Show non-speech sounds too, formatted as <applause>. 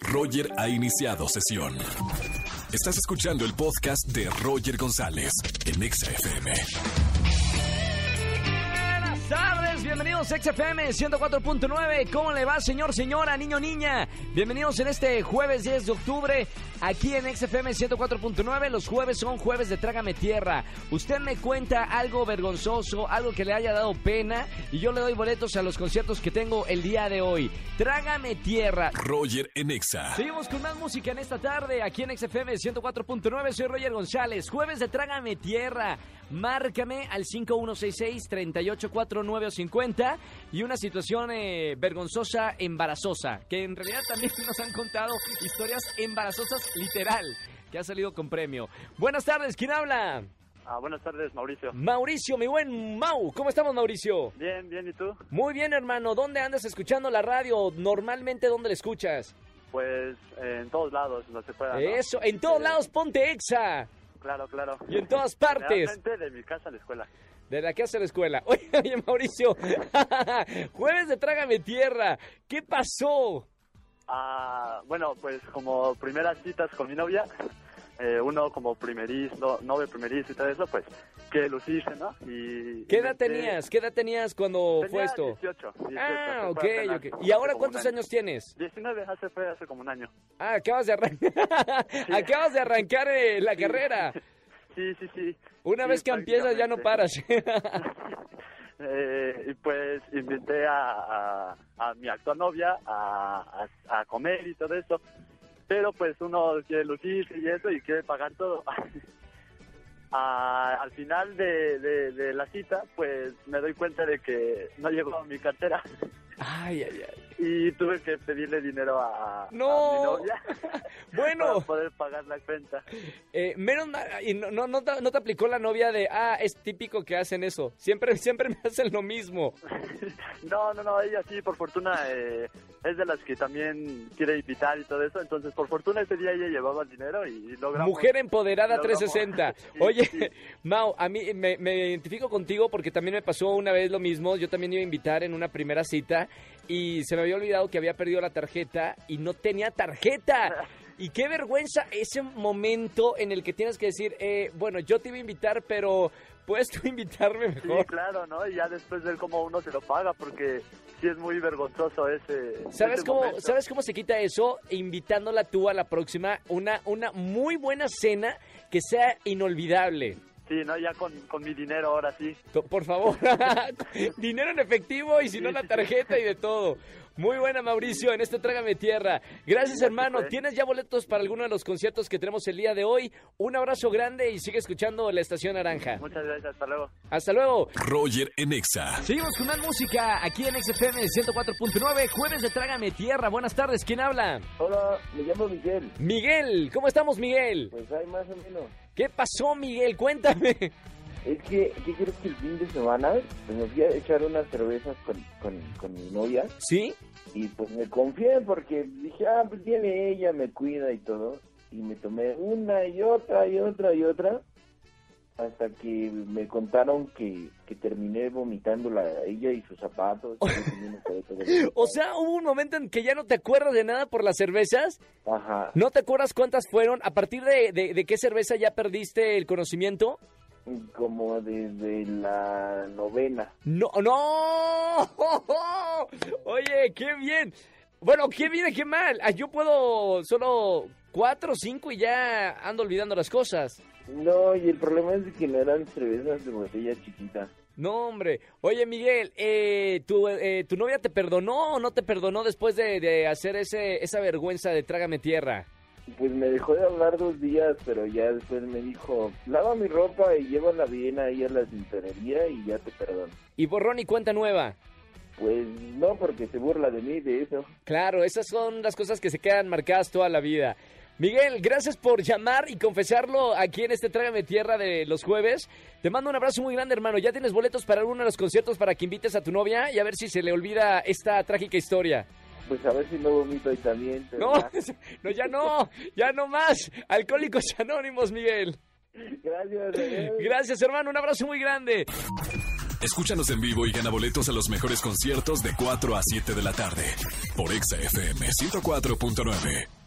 Roger ha iniciado sesión. Estás escuchando el podcast de Roger González en Exa FM. Buenas tardes, bienvenidos a XFM 104.9. ¿Cómo le va, señor, señora, niño, niña? Bienvenidos en este jueves 10 de octubre aquí en XFM 104.9. Los jueves son jueves de Trágame Tierra. Usted me cuenta algo vergonzoso, algo que le haya dado pena y yo le doy boletos a los conciertos que tengo el día de hoy. Trágame Tierra. Roger en Exa. Seguimos con más música en esta tarde aquí en XFM 104.9. Soy Roger González. Jueves de Trágame Tierra. Márcame al 5166-384950 y una situación eh, vergonzosa, embarazosa, que en realidad también <laughs> nos han contado historias embarazosas <laughs> literal, que ha salido con premio. Buenas tardes, ¿quién habla? Ah, buenas tardes, Mauricio. Mauricio, mi buen Mau. ¿Cómo estamos, Mauricio? Bien, bien, ¿y tú? Muy bien, hermano. ¿Dónde andas escuchando la radio? Normalmente, ¿dónde la escuchas? Pues eh, en todos lados, no se pueda. ¿no? Eso, en todos lados ponte exa. Claro, claro. Y en todas partes. De mi casa a la escuela. De la que hace la escuela. <laughs> Oye, oye, Mauricio. <laughs> Jueves de Trágame Tierra. ¿Qué pasó? Ah, bueno, pues como primeras citas con mi novia, eh, uno como primerizo, novio primerizo y todo eso, pues que lucirse, ¿no? Y, ¿Qué edad me- tenías? ¿Qué edad tenías cuando tenía fue esto? 18. 18, Ah, ok, apenas ok. ¿Y ahora cuántos año. años tienes? 19, hace, fue hace como un año. Ah, acabas de arrancar. <laughs> acabas de arrancar eh, la carrera. <laughs> Sí, sí, sí. Una Sí, vez que empiezas ya no paras. <laughs> Eh, pues invité a, a, mi actual novia a, a, comer y todo eso. Pero pues uno quiere lucirse y eso y quiere pagar todo. <laughs> Al final de, de, de la cita, pues me doy cuenta de que no llegó mi cartera Ay, ay, ay. Y tuve que pedirle dinero a, a No. mi novia <laughs> Bueno. para poder pagar la cuenta. Eh, menos mal, y no, no, no, te, no te aplicó la novia de, ah, es típico que hacen eso. Siempre, <laughs> siempre me hacen lo mismo. <laughs> No, no, no, ella sí, por fortuna, eh, es de las que también quiere invitar y todo eso. Entonces, por fortuna, ese día ella llevaba el dinero y logramos. Mujer empoderada logramos. 360. <laughs> Sí, Oye, sí. <laughs> Mau, a mí me, me identifico contigo porque también me pasó una vez lo mismo. Yo también iba a invitar en una primera cita y se me había olvidado que había perdido la tarjeta y no tenía tarjeta. <laughs> Y qué vergüenza ese momento en el que tienes que decir, eh, bueno, yo te iba a invitar, pero puedes tú <laughs> invitarme Sí, mejor. claro, ¿no? Y ya después ver cómo uno se lo paga, porque sí es muy vergonzoso ese. ¿Sabes ese cómo, momento. ¿Sabes cómo se quita eso? Invitándola tú a la próxima, una, una muy buena cena que sea inolvidable. Sí, ¿no? Ya con, con mi dinero ahora sí. Por favor, <laughs> dinero en efectivo y si no Sí, la sí, sí. tarjeta y de todo. Muy buena, Mauricio, en este Trágame Tierra. Gracias, hermano. ¿Tienes ya boletos para alguno de los conciertos que tenemos el día de hoy? Un abrazo grande y sigue escuchando la Estación Naranja. Muchas gracias, hasta luego. Hasta luego. Roger en Exa. Seguimos con más música aquí en XFM 104.9, jueves de Trágame Tierra. Buenas tardes, ¿quién habla? Hola, me llamo Miguel. Miguel, ¿cómo estamos, Miguel? Pues hay más o menos. ¿Qué pasó, Miguel? Cuéntame. Es que, ¿qué crees que el fin de semana? Pues me fui a echar unas cervezas con, con, con mi novia ¿Sí? y pues me confié porque dije, ah, pues viene ella, me cuida y todo. Y me tomé una y otra y otra y otra hasta que me contaron que, que terminé vomitándola a ella y sus zapatos. y <laughs> O sea, hubo un momento en que ya no te acuerdas de nada por las cervezas. Ajá. ¿No te acuerdas cuántas fueron? ¿A partir de, de- de qué cerveza ya perdiste el conocimiento? Como desde la novena. No, no. <laughs> Oye, qué bien. Bueno, qué bien qué mal. Ah, Yo puedo solo cuatro o cinco y ya ando olvidando las cosas. No, y el problema es que no eran cervezas de botella chiquita. No, hombre. Oye, Miguel, eh, ¿tu, eh, ¿tu novia te perdonó o no te perdonó después de, de hacer ese, esa vergüenza de Trágame Tierra? Pues me dejó de hablar dos días, pero ya después me dijo, lava mi ropa y llévala bien ahí a la tintorería y ya te perdono. Y borrón y cuenta nueva. Pues no, porque se burla de mí de eso. Claro, esas son las cosas que se quedan marcadas toda la vida. Miguel, gracias por llamar y confesarlo aquí en este Trágame Tierra de los jueves. Te mando un abrazo muy grande, hermano. ¿Ya tienes boletos para alguno de los conciertos para que invites a tu novia y a ver si se le olvida esta trágica historia? Pues a ver si no vomito ahí también. No, ya. <laughs> no, ya no, ya no más. Alcohólicos Anónimos, Miguel. Gracias. Gracias, hermano. Un abrazo muy grande. Escúchanos en vivo y gana boletos a los mejores conciertos de 4 a 7 de la tarde por Exa FM 104.9.